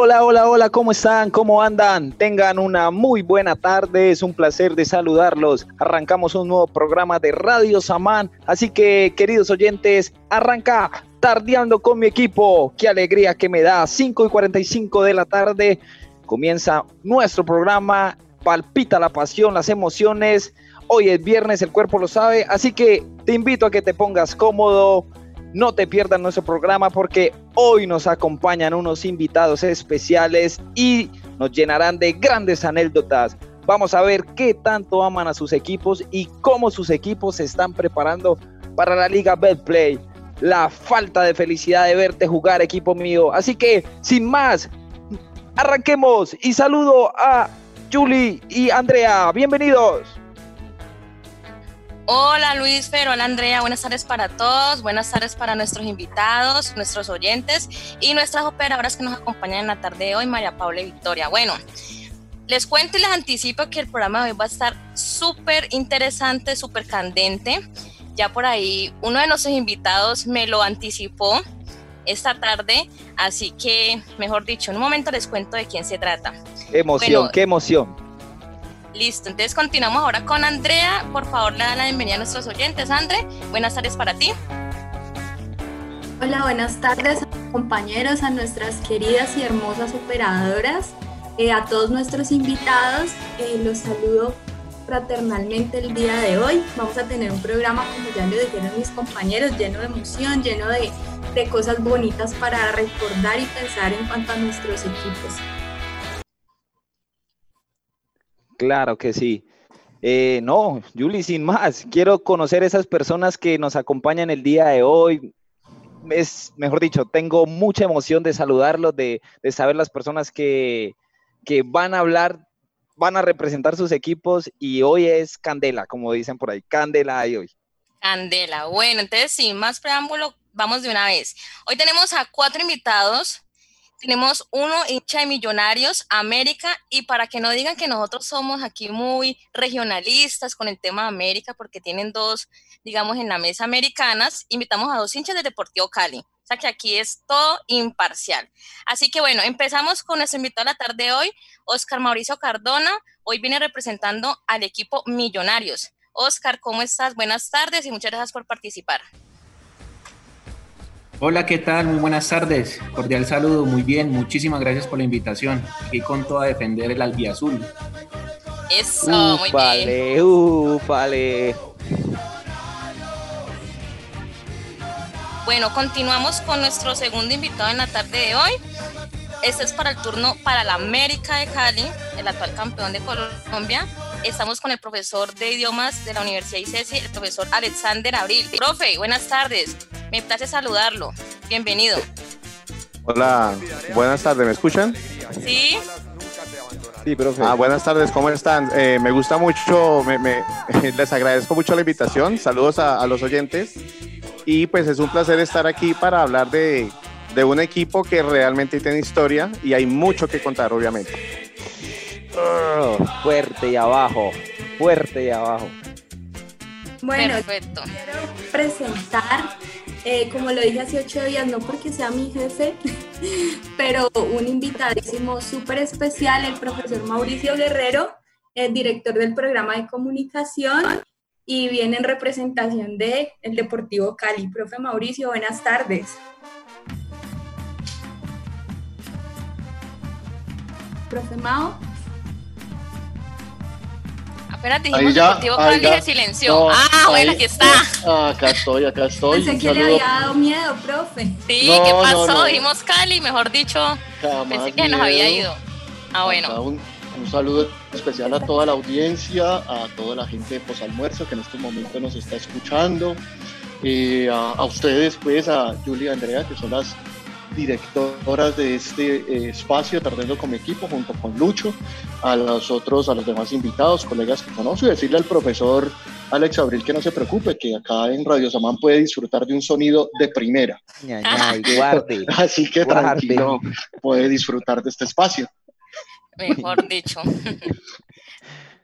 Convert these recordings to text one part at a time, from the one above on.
Hola, hola, hola, ¿cómo están? ¿Cómo andan? Tengan una muy buena tarde, es un placer de saludarlos. Arrancamos un nuevo programa de Radio Samán, así que queridos oyentes, arranca tardeando con mi equipo. Qué alegría que me da, 5 y 45 de la tarde, comienza nuestro programa, palpita la pasión, las emociones. Hoy es viernes, el cuerpo lo sabe, así que te invito a que te pongas cómodo, no te pierdas nuestro programa porque hoy nos acompañan unos invitados especiales y nos llenarán de grandes anécdotas. Vamos a ver qué tanto aman a sus equipos y cómo sus equipos se están preparando para la Liga Betplay. La falta de felicidad de verte jugar, equipo mío. Así que, sin más, arranquemos y saludo a Julie y Andrea. Bienvenidos. Hola Luis Fer, hola Andrea, buenas tardes para todos, buenas tardes para nuestros invitados, nuestros oyentes y nuestras operadoras que nos acompañan en la tarde de hoy, María Paula y Victoria. Bueno, les cuento y les anticipo que el programa de hoy va a estar súper interesante, súper candente. Ya por ahí uno de nuestros invitados me lo anticipó esta tarde, así que, mejor dicho, en un momento les cuento de quién se trata. Emoción, qué emoción. Listo, entonces continuamos ahora con Andrea. Por favor, le da la bienvenida a nuestros oyentes. Andre, buenas tardes para ti. Hola, buenas tardes compañeros, a nuestras queridas y hermosas operadoras, eh, a todos nuestros invitados. Eh, los saludo fraternalmente el día de hoy. Vamos a tener un programa, como ya lo dijeron mis compañeros, lleno de emoción, lleno de, de cosas bonitas para recordar y pensar en cuanto a nuestros equipos. Claro que sí. Eh, no, Julie, sin más, quiero conocer esas personas que nos acompañan el día de hoy. Es, mejor dicho, tengo mucha emoción de saludarlos, de, saber las personas que, que van a hablar, van a representar sus equipos y hoy es Candela, como dicen por ahí, Candela hay hoy. Candela, bueno, entonces sin más preámbulo, vamos de una vez. Hoy tenemos a cuatro invitados tenemos uno hincha de Millonarios, América, y para que no digan que nosotros somos aquí muy regionalistas con el tema de América, porque tienen dos, digamos, en la mesa americanas, invitamos a dos hinchas del Deportivo Cali. O sea que aquí es todo imparcial. Así que bueno, empezamos con nuestro invitado de la tarde de hoy, Oscar Mauricio Cardona. Hoy viene representando al equipo Millonarios. Oscar, ¿cómo estás? Buenas tardes y muchas gracias por participar. Hola, ¿qué tal? Muy buenas tardes. Cordial saludo, muy bien. Muchísimas gracias por la invitación. Aquí con todo a defender el albiazul. Eso, muy bien. Ufale. Bueno, continuamos con nuestro segundo invitado en la tarde de hoy. Este es para el turno para la América de Cali, el actual campeón de Colombia. Estamos con el profesor de idiomas de la Universidad ICESI, el profesor Alexander Abril. Profe, buenas tardes. Me place saludarlo. Bienvenido. Hola, buenas tardes, ¿me escuchan? Sí. Sí, profe. Ah, buenas tardes, ¿cómo están? Eh, me gusta mucho, les agradezco mucho la invitación. Saludos a, los oyentes. Y pues es un placer estar aquí para hablar de, un equipo que realmente tiene historia y hay mucho que contar, obviamente. Oh, fuerte y abajo, fuerte y abajo. Bueno, Perfecto. quiero presentar eh, como lo dije hace ocho días, no porque sea mi jefe, pero un invitadísimo súper especial, el profesor Mauricio Guerrero, el director del programa de comunicación y viene en representación de Deportivo Cali. Profe Mauricio, buenas tardes. Profe Mao. Apenas dijimos ya, Deportivo Cali se silenció. ah, bueno, aquí está. Ah, acá estoy, acá estoy. Pensé que le había dado miedo, profe. Sí, ¿qué pasó? dijimos Cali, mejor dicho. pensé que nos había ido. Ah, bueno. Un, saludo especial a toda la audiencia, a toda la gente de Posalmuerzo que en este momento nos está escuchando. Eh, a, a, ustedes, pues, a Julia y Andrea, que son las directoras de este eh, espacio, Tardando como equipo, junto con Lucho, a los otros, a los demás invitados, colegas que conozco, y decirle al profesor Alex Abril que no se preocupe, que acá en Radio Samán puede disfrutar de un sonido de primera. Así que tranquilo, puede disfrutar de este espacio. Mejor dicho.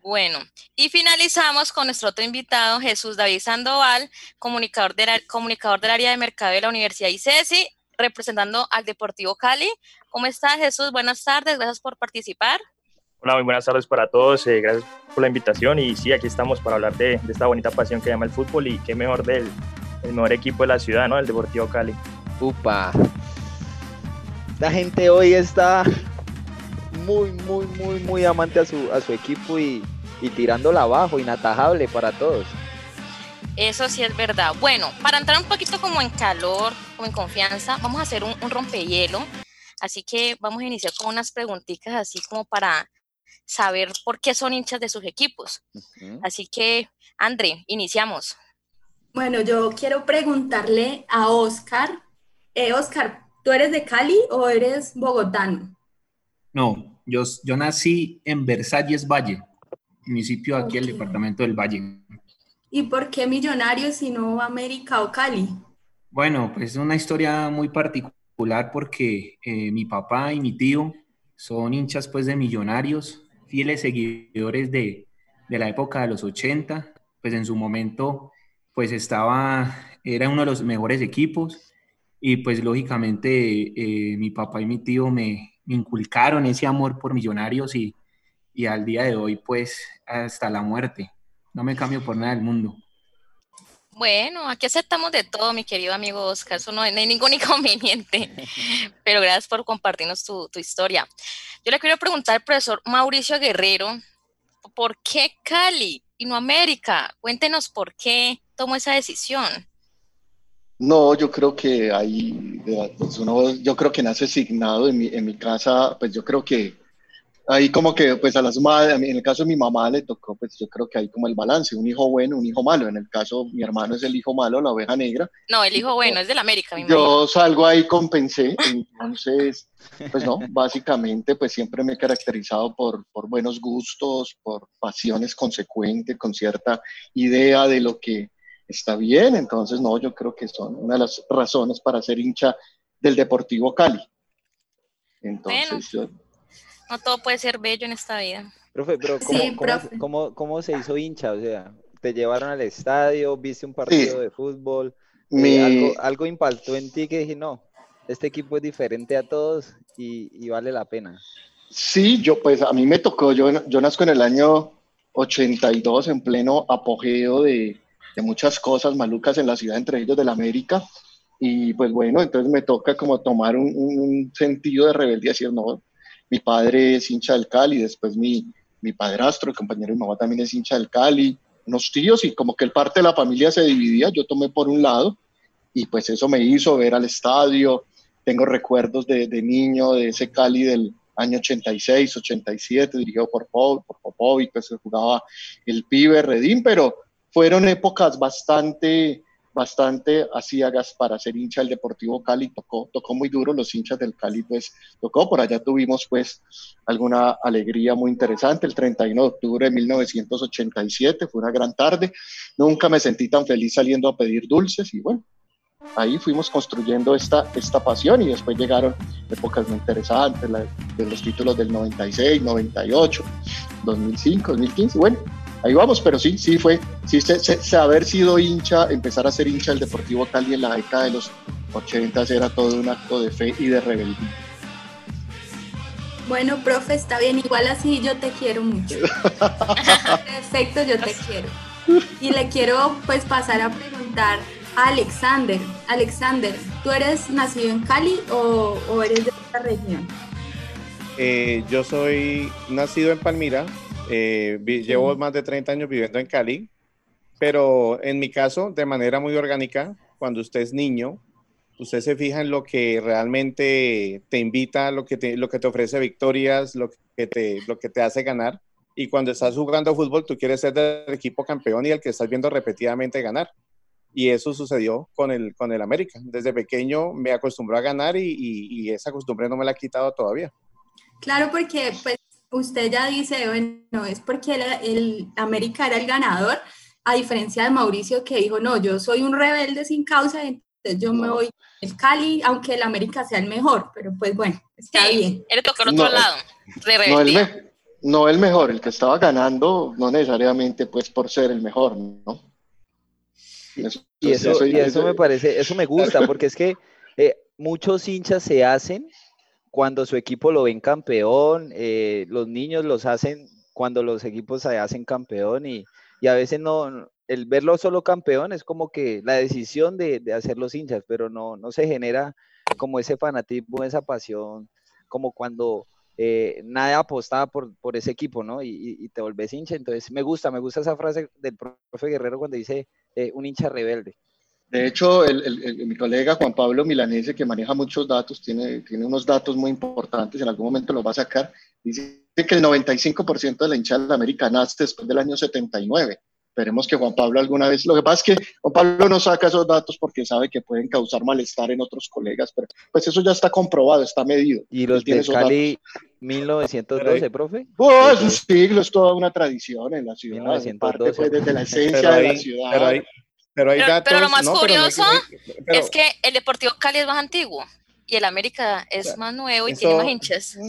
Bueno, y finalizamos con nuestro otro invitado, Jesús David Sandoval, comunicador, de comunicador del área de mercado de la Universidad ICESI representando al Deportivo Cali. ¿Cómo está Jesús? Buenas tardes, gracias por participar. Hola, muy buenas tardes para todos, eh, gracias por la invitación y sí, aquí estamos para hablar de, esta bonita pasión que llama el fútbol y qué mejor del el mejor equipo de la ciudad, ¿no? El Deportivo Cali. Upa. La gente hoy está muy, muy, muy, muy amante a su, a su equipo y, y tirándola abajo, inatajable para todos. Eso sí es verdad. Bueno, para entrar un poquito como en calor, como en confianza, vamos a hacer un, rompehielo. Así que vamos a iniciar con unas preguntitas así como para saber por qué son hinchas de sus equipos. Así que, André, iniciamos. Bueno, yo quiero preguntarle a Oscar. Eh, Oscar, ¿tú eres de Cali o eres bogotano? No, yo, yo nací en Versalles Valle, municipio aquí, el departamento del Valle. ¿Y por qué Millonarios y no América o Cali? Bueno, pues es una historia muy particular porque eh, mi papá y mi tío son hinchas pues de Millonarios, fieles seguidores de, de la época de los 80, pues en su momento pues estaba, era uno de los mejores equipos y pues lógicamente eh, mi papá y mi tío me, me, inculcaron ese amor por Millonarios y, y al día de hoy pues hasta la muerte. No me cambio por nada del mundo. Bueno, aquí aceptamos de todo, mi querido amigo Oscar, eso no, hay ningún inconveniente, pero gracias por compartirnos tu, tu, historia. Yo le quiero preguntar al profesor Mauricio Guerrero, ¿por qué Cali y no América? Cuéntenos por qué tomó esa decisión. No, yo creo que hay, pues yo creo que nace asignado en mi, en mi casa, pues yo creo que ahí como que pues a las madres, en el caso de mi mamá le tocó, pues yo creo que hay como el balance, un hijo bueno, un hijo malo. En el caso, mi hermano es el hijo malo, la oveja negra. No, el hijo bueno, es del América. Mi yo salgo ahí, compensé, entonces, pues no, básicamente pues siempre me he caracterizado por, por buenos gustos, por pasiones consecuentes, con cierta idea de lo que está bien, entonces no, yo creo que son una de las razones para ser hincha del Deportivo Cali. Entonces, yo, no todo puede ser bello en esta vida. Profe, pero ¿cómo, cómo, se hizo hincha? O sea, ¿te llevaron al estadio? ¿Viste un partido de fútbol? Eh, algo, algo impactó en ti que dije, no, este equipo es diferente a todos y, vale la pena. Sí, yo pues a mí me tocó, yo, yo nazco en el año 82 en pleno apogeo de, de muchas cosas malucas en la ciudad, entre ellos de la América. Y pues bueno, entonces me toca como tomar un, un sentido de rebeldía, decir, no, mi padre es hincha del Cali, después mi, mi padrastro, el compañero de mi mamá también es hincha del Cali, unos tíos y como que el parte de la familia se dividía, yo tomé por un lado y pues eso me hizo ver al estadio, tengo recuerdos de, de niño de ese Cali del año 86, 87, dirigido por, por Popovic, pues se jugaba el pibe Redín, pero fueron épocas bastante bastante hagas para ser hincha del Deportivo Cali, tocó, tocó muy duro, los hinchas del Cali pues tocó, por allá tuvimos pues alguna alegría muy interesante, el 31 de octubre de 1987 fue una gran tarde, nunca me sentí tan feliz saliendo a pedir dulces y bueno, ahí fuimos construyendo esta, esta pasión y después llegaron épocas muy interesantes, de los títulos del 96, 98, 2005, 2015, bueno, ahí vamos, pero sí, sí fue, sí, se, haber sido hincha, empezar a ser hincha del Deportivo Cali en la década de los 80 era todo un acto de fe y de rebeldía. Bueno, profe, está bien, igual así yo te quiero mucho. Perfecto, yo te quiero. Y le quiero pues pasar a preguntar a Alexander. Alexander, ¿tú eres nacido en Cali o, o eres de otra región? Eh, yo soy nacido en Palmira, eh, llevo más de 30 años viviendo en Cali, pero en mi caso, de manera muy orgánica, cuando usted es niño, usted se fija en lo que realmente te invita, lo que te, lo que te ofrece victorias, lo que te, lo que te hace ganar. Y cuando estás jugando fútbol, tú quieres ser del equipo campeón y el que estás viendo repetidamente ganar. Y eso sucedió con el, con el América. Desde pequeño me acostumbró a ganar y, y esa costumbre no me la ha quitado todavía. Claro, porque pues usted ya dice, bueno, es porque el, América era el ganador, a diferencia de Mauricio que dijo, no, yo soy un rebelde sin causa, entonces yo me voy el Cali, aunque el América sea el mejor, pero pues bueno, está bien. Él tocó el otro lado, no el, no el mejor, el que estaba ganando, no necesariamente pues por ser el mejor, ¿no? y eso, y eso me parece, eso me gusta, porque es que eh, muchos hinchas se hacen cuando su equipo lo ven campeón, eh, los niños los hacen cuando los equipos se hacen campeón y, a veces no, el verlo solo campeón es como que la decisión de, de hacer los hinchas, pero no, se genera como ese fanatismo, esa pasión, como cuando eh, nadie apostaba por, ese equipo, ¿no? Y, y, te volvés hincha. Entonces, me gusta, me gusta esa frase del profe Guerrero cuando dice eh, un hincha rebelde. De hecho, el, mi colega Juan Pablo Milanese, que maneja muchos datos, tiene, tiene unos datos muy importantes, en algún momento los va a sacar, dice que el 95% de la hinchada de América nace después del año 79. Esperemos que Juan Pablo alguna vez, lo que pasa es que Juan Pablo no saca esos datos porque sabe que pueden causar malestar en otros colegas, pero pues eso ya está comprobado, está medido. ¿Y los de Cali 1912, profe? Pues un siglo, es toda una tradición en la ciudad, 1912. Parte, pues, desde la esencia de la ciudad. Pero, hay datos, pero, lo más curioso es que el Deportivo Cali es más antiguo y el América es más nuevo y tiene más hinchas.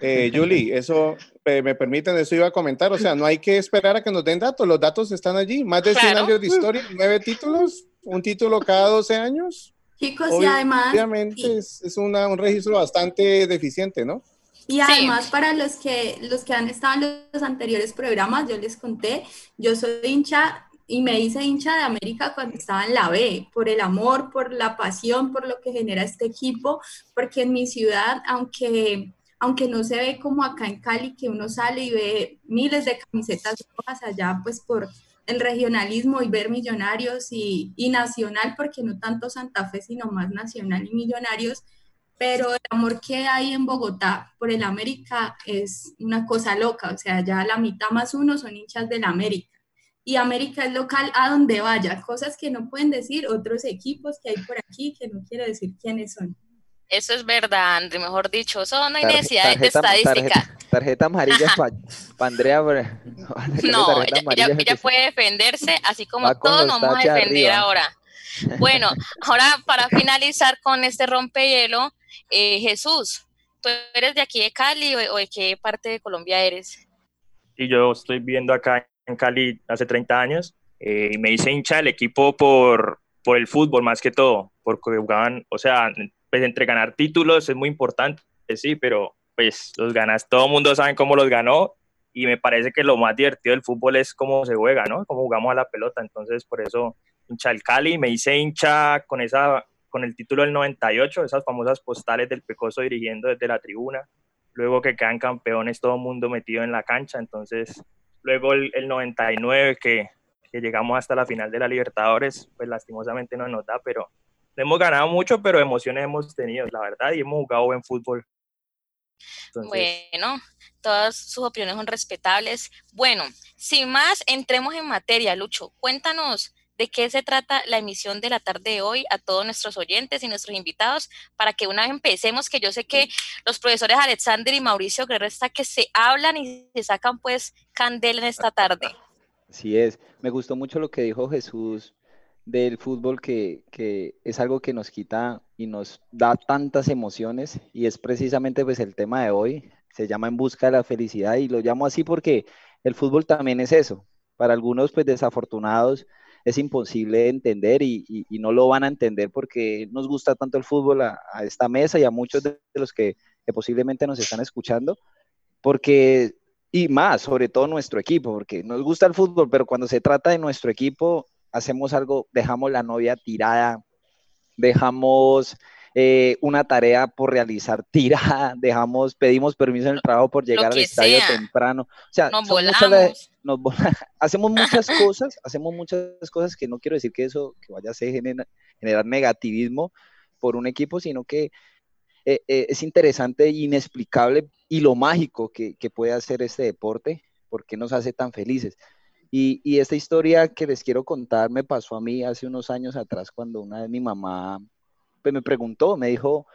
Eh, Julie, eso me permiten, eso iba a comentar, o sea, no hay que esperar a que nos den datos, los datos están allí, más de 100 años de historia, nueve títulos, un título cada 12 años. Chicos, y además... Obviamente es, es una, un registro bastante deficiente, ¿no? Y además para los que, los que han estado en los anteriores programas, yo les conté, yo soy hincha y me hice hincha de América cuando estaba en la B, por el amor, por la pasión, por lo que genera este equipo, porque en mi ciudad, aunque, aunque no se ve como acá en Cali, que uno sale y ve miles de camisetas rojas allá, pues por el regionalismo y ver millonarios y, y nacional, porque no tanto Santa Fe, sino más nacional y millonarios, pero el amor que hay en Bogotá por el América es una cosa loca, o sea, ya la mitad más uno son hinchas del América y América es local a donde vaya, cosas que no pueden decir otros equipos que hay por aquí, que no quiero decir quiénes son. Eso es verdad, André, mejor dicho, eso no hay necesidad de estadística. Tarjeta, amarilla para Andrea. No, ella, puede defenderse, así como todos nos vamos a defender ahora. Bueno, ahora para finalizar con este rompehielo, eh, Jesús, ¿tú eres de aquí de Cali o, o de qué parte de Colombia eres? Y yo estoy viviendo acá en Cali hace 30 años eh, y me hice hincha del equipo por, por el fútbol más que todo, porque jugaban, o sea, pues entre ganar títulos es muy importante, sí, pero pues los ganas, todo el mundo sabe cómo los ganó y me parece que lo más divertido del fútbol es cómo se juega, ¿no? Cómo jugamos a la pelota, entonces por eso hincha del Cali, me hice hincha con esa con el título del 98, esas famosas postales del Pecoso dirigiendo desde la tribuna, luego que quedan campeones todo el mundo metido en la cancha, entonces Luego el, 99 que, que, llegamos hasta la final de la Libertadores, pues lastimosamente no nos da, pero hemos ganado mucho, pero emociones hemos tenido, la verdad, y hemos jugado buen fútbol. Bueno, todas sus opiniones son respetables. Bueno, sin más, entremos en materia, Lucho. Cuéntanos de qué se trata la emisión de la tarde de hoy a todos nuestros oyentes y nuestros invitados para que una vez empecemos, que yo sé que los profesores Alexander y Mauricio Guerrero está que se hablan y se sacan pues candela en esta tarde. Así es, me gustó mucho lo que dijo Jesús del fútbol que, que, es algo que nos quita y nos da tantas emociones y es precisamente pues el tema de hoy, se llama En Busca de la Felicidad y lo llamo así porque el fútbol también es eso, para algunos pues desafortunados es imposible entender y, no lo van a entender porque nos gusta tanto el fútbol a, esta mesa y a muchos de los que, posiblemente nos están escuchando, porque, y más, sobre todo nuestro equipo, porque nos gusta el fútbol, pero cuando se trata de nuestro equipo, hacemos algo, dejamos la novia tirada, dejamos eh, una tarea por realizar tirada, dejamos, pedimos permiso en el trabajo por llegar al estadio temprano. O sea, nos volamos. hacemos muchas cosas, hacemos muchas cosas que no quiero decir que eso que vaya a ser generar, negativismo por un equipo, sino que eh, eh, es interesante e inexplicable y lo mágico que, puede hacer este deporte, porque nos hace tan felices. Y, y, esta historia que les quiero contar me pasó a mí hace unos años atrás cuando una vez mi mamá pues, me preguntó, me dijo,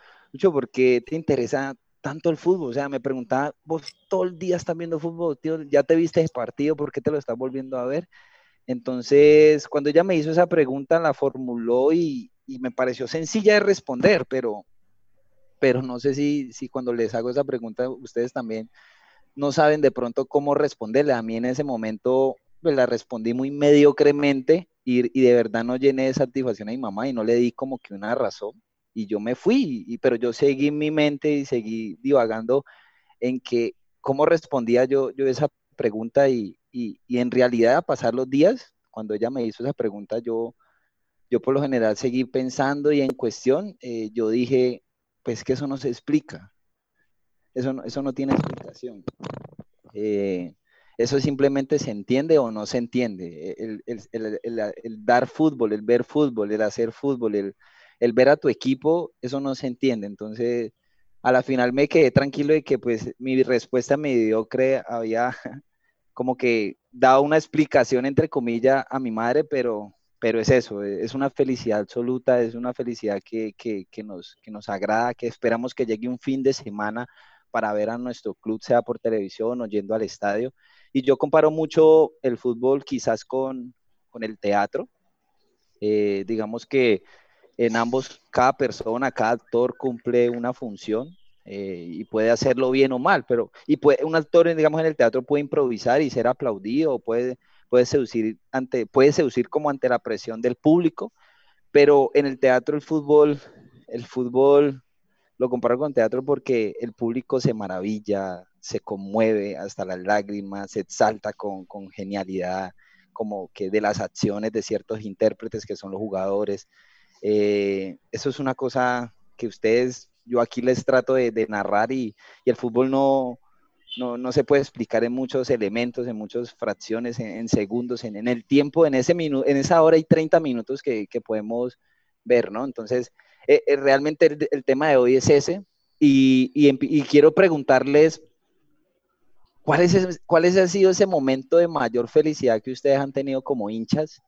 ¿por qué te interesa tanto el fútbol? O sea, me preguntaba, vos todo el día estás viendo fútbol, tío, ya te viste ese partido, ¿por qué te lo estás volviendo a ver? Entonces, cuando ella me hizo esa pregunta, la formuló y, me pareció sencilla de responder, pero, pero no sé si, si cuando les hago esa pregunta, ustedes también no saben de pronto cómo responderle. A mí en ese momento pues, la respondí muy mediocremente y, y, de verdad no llené de satisfacción a mi mamá y no le di como que una razón. y yo me fui, pero yo seguí en mi mente y seguí divagando en que cómo respondía yo, yo esa pregunta y, y, y en realidad a pasar los días, cuando ella me hizo esa pregunta, yo, yo por lo general seguí pensando y en cuestión, eh, yo dije, pues que eso no se explica, eso no, eso no tiene explicación. Eh, eso simplemente se entiende o no se entiende. El, el, el, el, dar fútbol, el ver fútbol, el hacer fútbol, el, ver a tu equipo, eso no se entiende. Entonces, a la final me quedé tranquilo de que pues mi respuesta mediocre había como que dado una explicación entre comillas a mi madre, pero, pero es eso, es una felicidad absoluta, es una felicidad que, que, que, nos, que nos agrada, que esperamos que llegue un fin de semana para ver a nuestro club, sea por televisión o yendo al estadio. Y yo comparo mucho el fútbol quizás con, con el teatro. Eh, digamos que en ambos, cada persona, cada actor cumple una función eh, y puede hacerlo bien o mal, pero y puede, un actor, digamos, en el teatro puede improvisar y ser aplaudido, puede, puede, seducir ante, puede seducir como ante la presión del público, pero en el teatro el fútbol, el fútbol lo comparo con teatro porque el público se maravilla, se conmueve hasta las lágrimas, se exalta con, genialidad, como que de las acciones de ciertos intérpretes que son los jugadores. Eh, eso es una cosa que ustedes, yo aquí les trato de, narrar y, el fútbol no, no, se puede explicar en muchos elementos, en muchas fracciones, en, segundos, en, el tiempo, en, ese en esa hora y 30 minutos que, que podemos ver, ¿no? Entonces, eh, eh, realmente el, tema de hoy es ese. Y, quiero preguntarles, ¿cuál, es, ¿cuál ha sido ese momento de mayor felicidad que ustedes han tenido como hinchas?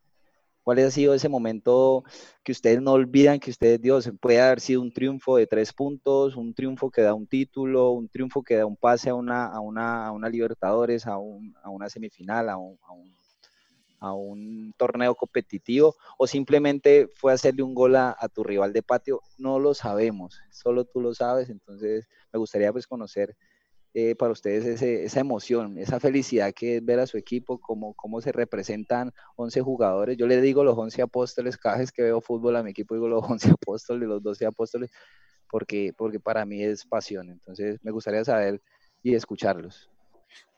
¿Cuál ha sido ese momento que ustedes no olvidan que ustedes, Dios, puede haber sido un triunfo de tres puntos, un triunfo que da un título, un triunfo que da un pase a una, a una, a una Libertadores, a, a una semifinal, a un, a un torneo competitivo o simplemente fue hacerle un gol a, tu rival de patio, no lo sabemos, solo tú lo sabes, entonces me gustaría pues conocer eh, para ustedes esa emoción, esa felicidad que es ver a su equipo, cómo, cómo se representan 11 jugadores, yo le digo los 11 apóstoles, cada vez que veo fútbol a mi equipo digo los 11 apóstoles, los 12 apóstoles, porque, porque para mí es pasión, entonces me gustaría saber y escucharlos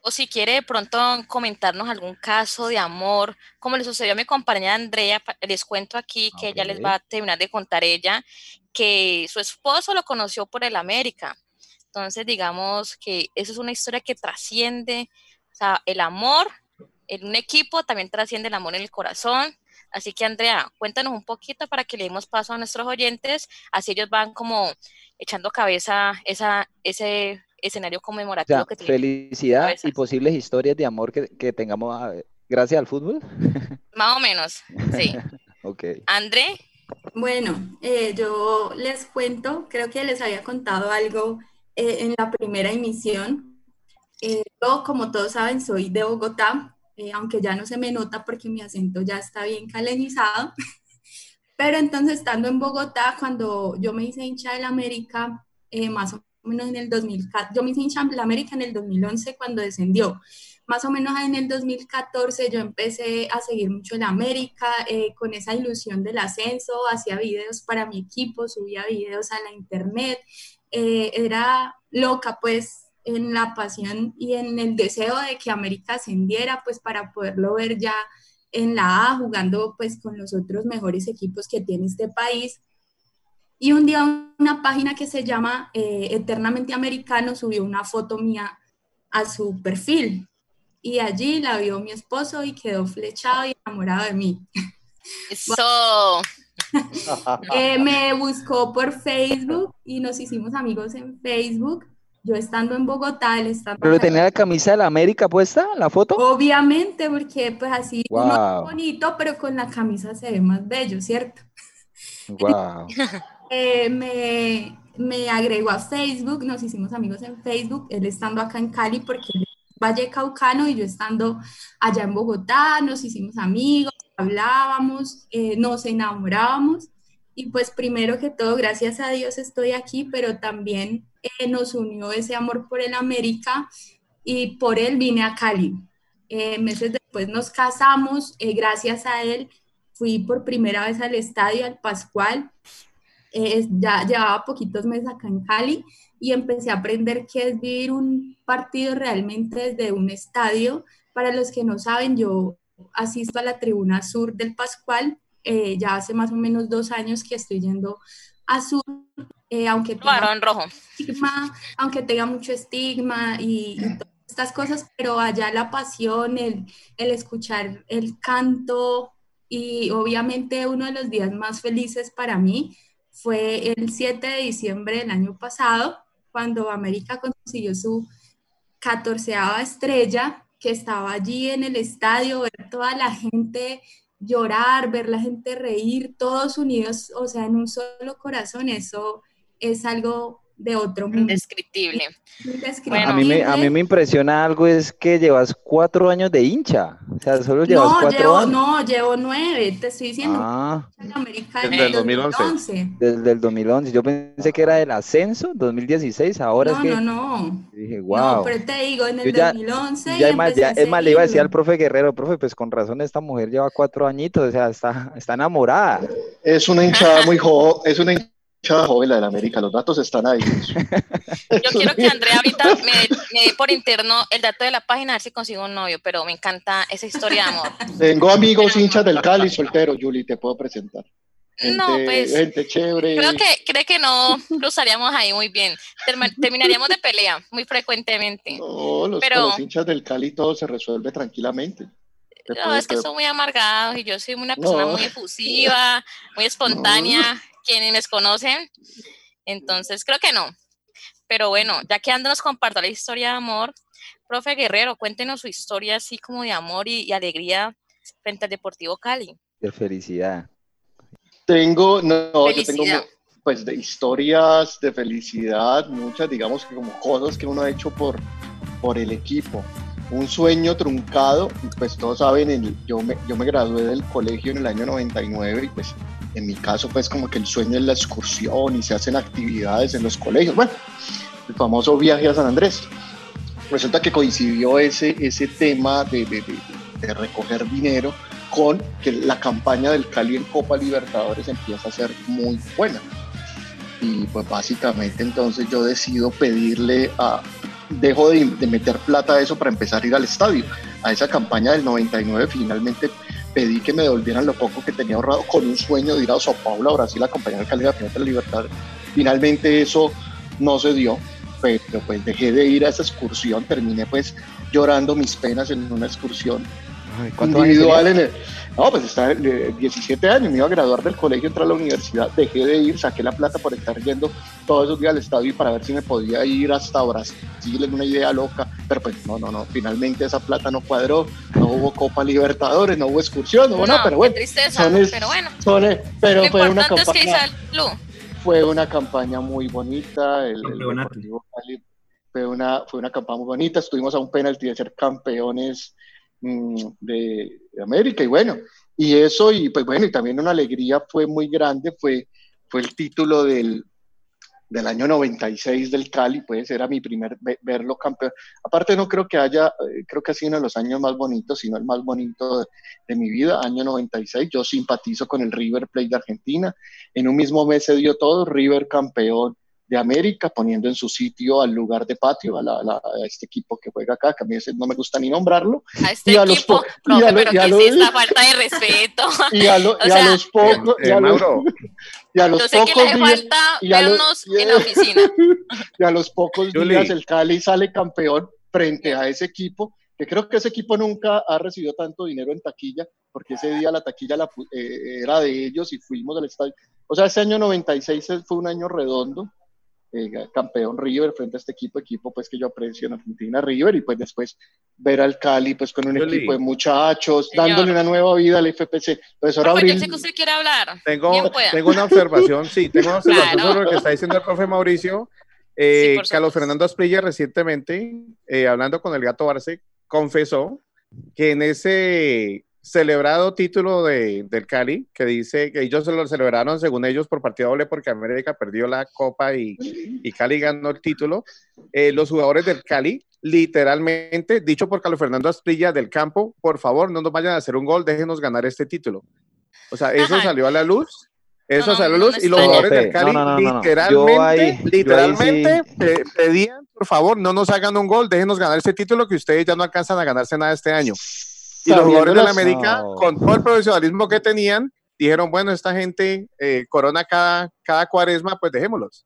o si quiere de pronto comentarnos algún caso de amor, como le sucedió a mi compañera Andrea, les cuento aquí que ella les va a terminar de contar ella, que su esposo lo conoció por el América. Entonces, digamos que eso es una historia que trasciende, o sea, el amor en un equipo también trasciende el amor en el corazón. Así que, Andrea, cuéntanos un poquito para que le demos paso a nuestros oyentes, así ellos van como echando cabeza esa, ese escenario conmemorativo que tiene. Felicidad y posibles historias de amor que, que tengamos gracias al fútbol. Más o menos, sí. ok. André. Bueno, eh, yo les cuento, creo que les había contado algo eh, en la primera emisión. Eh, yo, como todos saben, soy de Bogotá, aunque ya no se me nota porque mi acento ya está bien calenizado. Pero entonces, estando en Bogotá, cuando yo me hice hincha del América, más o menos en el 2014, yo me hice hincha la América en el 2011 cuando descendió. Más o menos en el 2014 yo empecé a seguir mucho el América eh, con esa ilusión del ascenso, hacía videos para mi equipo, subía videos a la internet, eh, era loca pues en la pasión y en el deseo de que América ascendiera pues para poderlo ver ya en la A jugando pues con los otros mejores equipos que tiene este país y un día una página que se llama eh, Eternamente Americano subió una foto mía a su perfil. Y allí la vio mi esposo y quedó flechado y enamorado de mí. Eso. Eh, me buscó por Facebook y nos hicimos amigos en Facebook. Yo estando en Bogotá, él estaba... ¿Pero tenía la camisa de la América puesta, la foto? Obviamente, porque pues así uno bonito, pero con la camisa se ve más bello, ¿cierto? Wow. Eh, me, me, agregó a Facebook, nos hicimos amigos en Facebook, él estando acá en Cali porque él es Valle Caucano y yo estando allá en Bogotá, nos hicimos amigos, hablábamos, eh, nos enamorábamos y pues primero que todo, gracias a Dios estoy aquí, pero también eh, nos unió ese amor por el América y por él vine a Cali. meses después nos casamos, gracias a él fui por primera vez al estadio, al Pascual, eh, ya llevaba poquitos meses acá en Cali y empecé a aprender qué es vivir un partido realmente desde un estadio. Para los que no saben, yo asisto a la tribuna sur del Pascual, eh, ya hace más o menos dos años que estoy yendo a sur, eh, aunque, tenga en rojo. Estigma, aunque tenga mucho estigma y, todas estas cosas, pero allá la pasión, el, el escuchar el canto y obviamente uno de los días más felices para mí fue el 7 de diciembre del año pasado, cuando América consiguió su catorceava estrella, que estaba allí en el estadio, ver toda la gente llorar, ver la gente reír, todos unidos, o sea, en un solo corazón, eso es algo de otro mundo. Indescriptible. a, mí me, a mí me impresiona algo es que llevas cuatro años de hincha. O sea, solo llevas no, cuatro llevo, años. No, llevo nueve, te estoy diciendo. Ah. Desde el 2011. Desde el 2011. Yo pensé que era del ascenso, 2016, ahora no, es que... No, no, Dije, wow. No, pero te digo, en el 2011... Ya, es más, ya, es más, le iba a decir al profe Guerrero, profe, pues con razón esta mujer lleva cuatro añitos, o sea, está, está enamorada. Es una hinchada muy joven, es una hinchada joven la de la América, los datos están ahí. Yo quiero que Andrea ahorita me, dé por interno el dato de la página, a ver si consigo un novio, pero me encanta esa historia de amor. Tengo amigos hinchas del Cali soltero, Juli, te puedo presentar. no, pues. Gente chévere. Creo que, cree que no cruzaríamos ahí muy bien. Terminaríamos de pelea muy frecuentemente. No, los, pero, los hinchas del Cali todo se resuelve tranquilamente. No, es que son muy amargados y yo soy una persona muy efusiva, muy espontánea quienes me conocen. Entonces, creo que no. Pero bueno, ya que Ando nos compartió la historia de amor, profe Guerrero, cuéntenos su historia así como de amor y, alegría frente al Deportivo Cali. De felicidad. Tengo, no, yo tengo pues de historias de felicidad, muchas, digamos que como cosas que uno ha hecho por, por el equipo. Un sueño truncado, pues todos saben, yo, me, yo me gradué del colegio en el año 99 y pues en mi caso, pues como que el sueño es la excursión y se hacen actividades en los colegios. Bueno, el famoso viaje a San Andrés. Resulta que coincidió ese, ese tema de, de, de, recoger dinero con que la campaña del Cali en Copa Libertadores empieza a ser muy buena. Y pues básicamente entonces yo decido pedirle a, dejo de, meter plata a eso para empezar a ir al estadio. A esa campaña del 99 finalmente pedí que me devolvieran lo poco que tenía ahorrado con un sueño de ir a Sao Paulo, a Brasil, a acompañar al Cali de la Libertad. Finalmente eso no se dio, pero pues dejé de ir a esa excursión, terminé pues llorando mis penas en una excursión individual en el, no, pues estaba 17 años, me iba a graduar del colegio, entrar a la universidad, dejé de ir, saqué la plata por estar yendo todos esos días al estadio y para ver si me podía ir hasta Brasil en una idea loca, pero pues no, no, no, finalmente esa plata no cuadró, no hubo Copa Libertadores, no hubo excursión, no hubo nada, pero bueno. tristeza, pero bueno. pero fue una campaña. fue una campaña muy bonita, el, fue una, fue una campaña muy bonita, estuvimos a un penalti de ser campeones Mm, de, América y bueno, y eso y pues bueno, y también una alegría fue muy grande, fue, fue el título del, del año 96 del Cali, pues era mi primer verlo campeón. Aparte no creo que haya, eh, creo que ha sido uno de los años más bonitos, sino el más bonito de, de, mi vida, año 96. Yo simpatizo con el River Plate de Argentina. En un mismo mes se dio todo, River campeón de América, poniendo en su sitio al lugar de patio, a, este equipo que juega acá, que a mí no me gusta ni nombrarlo. A este y a equipo, los pero que es esta falta de respeto. Y a, los pocos... y a los, y a los Yo sé que le falta vernos en la oficina. y a los pocos días el Cali sale campeón frente a ese equipo, que creo que ese equipo nunca ha recibido tanto dinero en taquilla, porque ese día la taquilla la, eh, era de ellos y fuimos al estadio. O sea, ese año 96 fue un año redondo, eh, campeón River frente a este equipo, equipo pues que yo aprecio en Argentina, River, y pues después ver al Cali pues con un equipo de muchachos, dándole una nueva vida al FPC. Profesor Abril. Yo sé que usted quiere hablar. Tengo, tengo una observación, sí, tengo una observación sobre lo que está diciendo el profe Mauricio. Eh, Carlos Fernando Asprilla recientemente, eh, hablando con el gato Barce, confesó que en ese celebrado título de, del Cali, que dice que ellos se lo celebraron según ellos por partido doble porque América perdió la copa y, y Cali ganó el título. Eh, los jugadores del Cali, literalmente, dicho por Carlos Fernando Asprilla del campo, por favor, no nos vayan a hacer un gol, déjenos ganar este título. O sea, eso salió a la luz Eso salió luz y los jugadores del Cali literalmente, literalmente pedían, por favor, no nos hagan un gol, déjenos ganar ese título que ustedes ya no alcanzan a ganarse nada este año. Y los jugadores de la América, con todo el profesionalismo que tenían, dijeron, bueno, esta gente eh, corona cada, cada cuaresma, pues dejémoslos.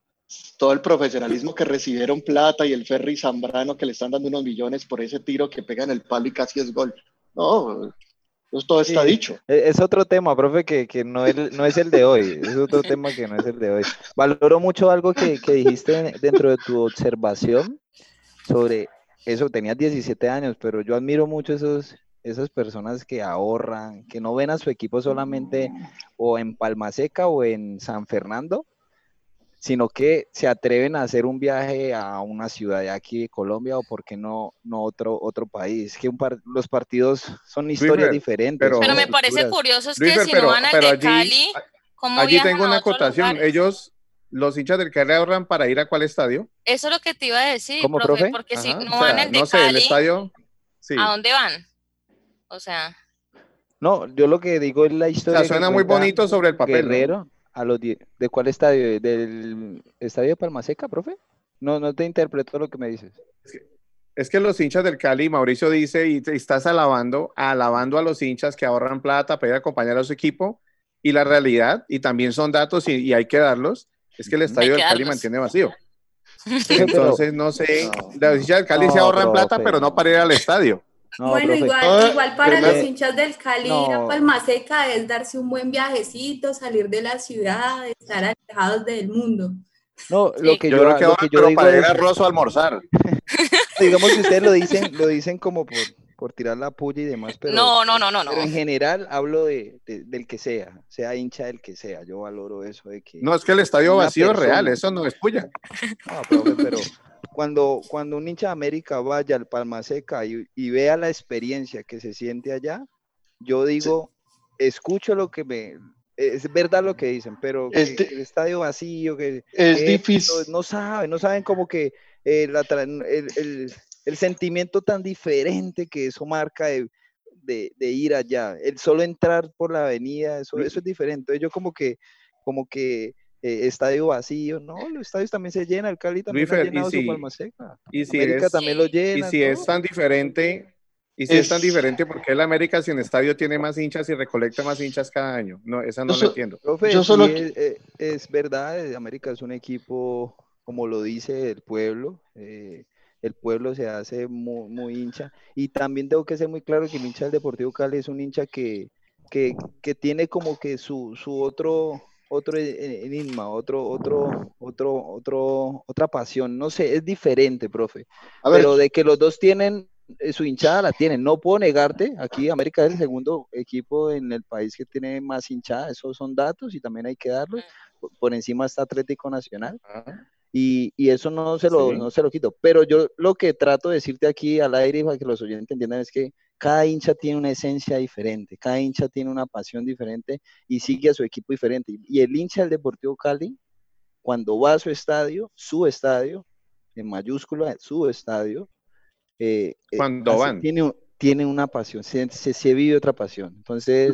Todo el profesionalismo que recibieron plata y el Ferry Zambrano que le están dando unos millones por ese tiro que pega en el palo y casi es gol. No, pues todo está dicho. E, es otro tema, profe, que, que no, es, no es el de hoy. Es otro tema que no es el de hoy. Valoro mucho algo que, que dijiste dentro de tu observación sobre eso. Tenías 17 años, pero yo admiro mucho esos, esas personas que ahorran, que no ven a su equipo solamente o en Palma Seca o en San Fernando, sino que se atreven a hacer un viaje a una ciudad de aquí de Colombia o por qué no, no otro, otro país. Que los partidos son historias diferentes. Pero, me parece curioso es que si no van al de Cali, ¿cómo Allí tengo una acotación. Ellos, los hinchas del Cali ahorran para ir a cuál estadio? Eso es lo que te iba a decir, profe, porque si no van al de no sé, el estadio, ¿a dónde van? O sea. No, yo lo que digo es la historia. O sea, suena muy bonito sobre el papel. Guerrero, a los ¿de cuál estadio? ¿Del estadio de Palmaseca, profe? No, no te interpreto lo que me dices. Es que, los hinchas del Cali, Mauricio dice, y te estás alabando, alabando a los hinchas que ahorran plata para ir a acompañar a su equipo, y la realidad, y también son datos y, hay que darlos, es que el estadio del Cali mantiene vacío. Entonces, no sé, los hinchas del Cali se ahorran plata, pero no para ir al estadio bueno, igual, igual para los hinchas del Cali ir a Palma Seca es darse un buen viajecito, salir de la ciudad, estar alejados del mundo. No, lo que yo, creo que, lo que yo digo para ir a Rosso a almorzar. digamos que ustedes lo dicen, lo dicen como por, por tirar la puya y demás, pero, no, no, no, no, pero en general hablo de, del que sea, sea hincha del que sea, yo valoro eso de que... No, es que el estadio vacío es real, eso no es puya. No, pero cuando, cuando un hincha de América vaya al Palma Seca y, vea la experiencia que se siente allá, yo digo, escucho lo que me... Es verdad lo que dicen, pero el estadio vacío, que es difícil. No saben, no saben como que eh, el, sentimiento tan diferente que eso marca de, ir allá. El solo entrar por la avenida, eso, eso es diferente. Yo como que, como que eh, estadio vacío, no, los estadios también se llenan, el Cali también ha llenado su Palma Seca. Y si América es, también lo llena. Y si es tan diferente, y si es, tan diferente, ¿por qué el América sin estadio tiene más hinchas y recolecta más hinchas cada año? No, esa no lo entiendo. yo solo... Eh, es, verdad, eh, América es un equipo, como lo dice el pueblo, el pueblo se hace muy, muy, hincha. Y también tengo que ser muy claro que el hincha del Deportivo Cali es un hincha que, que, que tiene como que su, su otro otro e, e, enigma, otro, otro, otro, otro, otra pasión. No sé, es diferente, profe. Pero de que los dos tienen eh, su hinchada la tienen. No puedo negarte, aquí América es el segundo equipo en el país que tiene más hinchada, esos son datos y también hay que darlos. Por, encima está Atlético Nacional. Ah. Y, y, eso no se, lo, no se lo quito. Pero yo lo que trato de decirte aquí al aire para que los oyentes entiendan es que cada hincha tiene una esencia diferente, cada hincha tiene una pasión diferente y sigue a su equipo diferente. Y el hincha del Deportivo Cali, cuando va a su estadio, su estadio, en mayúscula, su estadio, eh, eh, cuando van. Tiene, tiene una pasión, se, se, vive otra pasión. Entonces,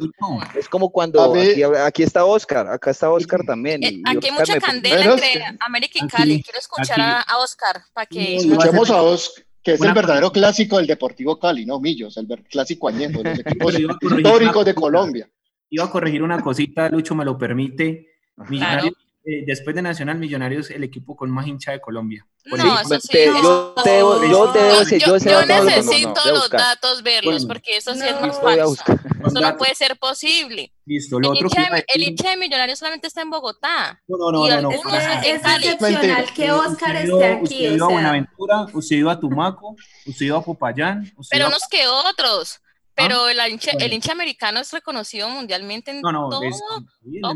es como cuando aquí, está Oscar, acá está Oscar también. Eh, aquí hay mucha candela entre América y Cali. Quiero escuchar a, Oscar para que... Escuchemos a Oscar que es el verdadero clásico del Deportivo Cali, no Millos, el clásico añejo de los equipos históricos de Colombia. Iba a corregir una cosita, Lucho me lo permite. Millonarios, eh, después de Nacional Millonarios, el equipo con más hincha de Colombia. No, eso sí, yo, te, debo, yo, necesito los datos, verlos, porque eso sí es más falso. Eso no puede ser posible. Listo, lo el, otro hincha, el hincha de Millonarios solamente está en Bogotá. No, no, no. no, es, excepcional que Oscar esté aquí. Usted iba a Buenaventura, usted iba a Tumaco, usted iba a Popayán. Pero unos que otros. Pero ¿Ah? el, hincha, el, hincha, americano es reconocido mundialmente en todo,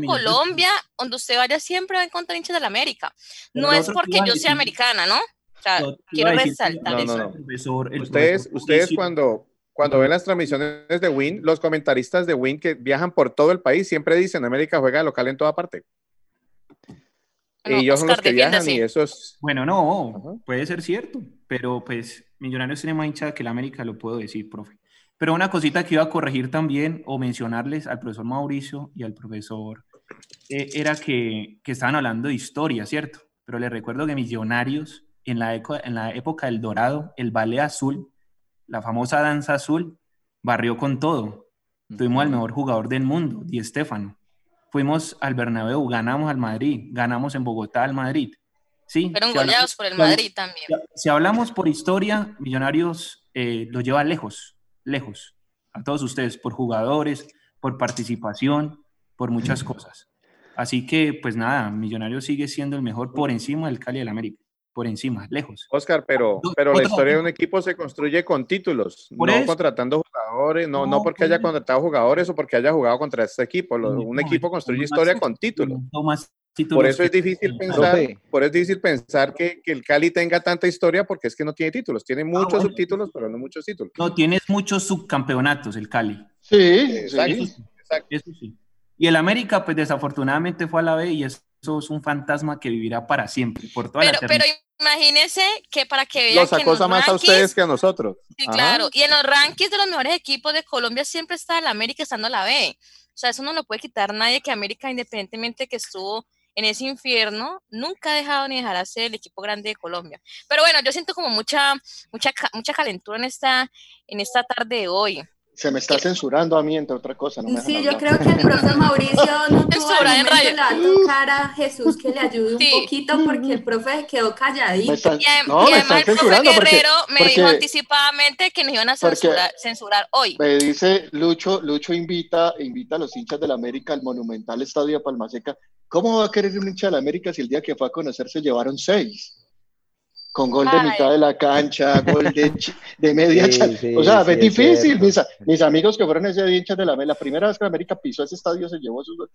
Colombia, donde usted vaya siempre va a encontrar hinchas de la América. No es porque yo sea americana, ¿no? O sea, quiero resaltar eso. ustedes, ustedes cuando, cuando ven las transmisiones de Win, los comentaristas de Win que viajan por todo el país siempre dicen América juega local en toda parte. y ellos son los que viajan y eso es... Bueno, no, puede ser cierto, pero pues Millonarios tiene más hinchada que la América, lo puedo decir, profe. Pero una cosita que iba a corregir también o mencionarles al profesor Mauricio y al profesor eh, era que, que, estaban hablando de historia, ¿cierto? Pero les recuerdo que Millonarios, en la, en la época del Dorado, el ballet azul, la famosa danza azul, barrió con todo. Tuvimos al mejor jugador del mundo, Di Stefano. Fuimos al Bernabéu, ganamos al Madrid, ganamos en Bogotá al Madrid. Sí, Fueron goleados por el Madrid también. Si, hablamos por historia, Millonarios eh, lo lleva lejos, lejos. A todos ustedes, por jugadores, por participación, por muchas cosas. Así que, pues nada, Millonarios sigue siendo el mejor por encima del Cali del América por encima, lejos. Oscar, pero, pero la historia de un equipo se construye con títulos, no contratando jugadores, no, no, porque haya contratado jugadores o porque haya jugado contra este equipo. un equipo construye historia con títulos. Por eso es difícil pensar, por eso es difícil pensar que, que, el Cali tenga tanta historia porque es que no tiene títulos. Tiene ah, muchos subtítulos, pero no muchos títulos. No, tienes muchos subcampeonatos el Cali. Sí, exacto. Eso sí. Y el América, pues desafortunadamente fue a la B y eso es un fantasma que vivirá para siempre, por toda pero, la Pero imagínense que para que vean Los acosa más a ustedes que a nosotros. Sí, claro. Y en los rankings de los mejores equipos de Colombia siempre está el América estando a la B. O sea, eso no lo puede quitar nadie que América, independientemente que estuvo en ese infierno, nunca ha dejado ni dejará ser el equipo grande de Colombia. Pero bueno, yo siento como mucha, mucha, mucha calentura en esta, en esta tarde de hoy. Se me está censurando a mí, entre otras cosas. sí, yo creo que el profe Mauricio no tuvo el momento le va a tocar a Jesús que le ayude un poquito porque el profe quedó calladito. y, además el profe Guerrero me dijo anticipadamente que nos iban a censurar, censurar, hoy. Me dice Lucho, Lucho invita, invita a los hinchas de la América al monumental estadio de Palmaseca. ¿Cómo va a querer un hincha de la América si el día que fue a conocer se llevaron seis? Con gol de mitad de la cancha, gol de, de media O sea, es difícil. mis, mis, amigos que fueron ese hinchas de la la primera vez que América pisó ese estadio se llevó sus goles.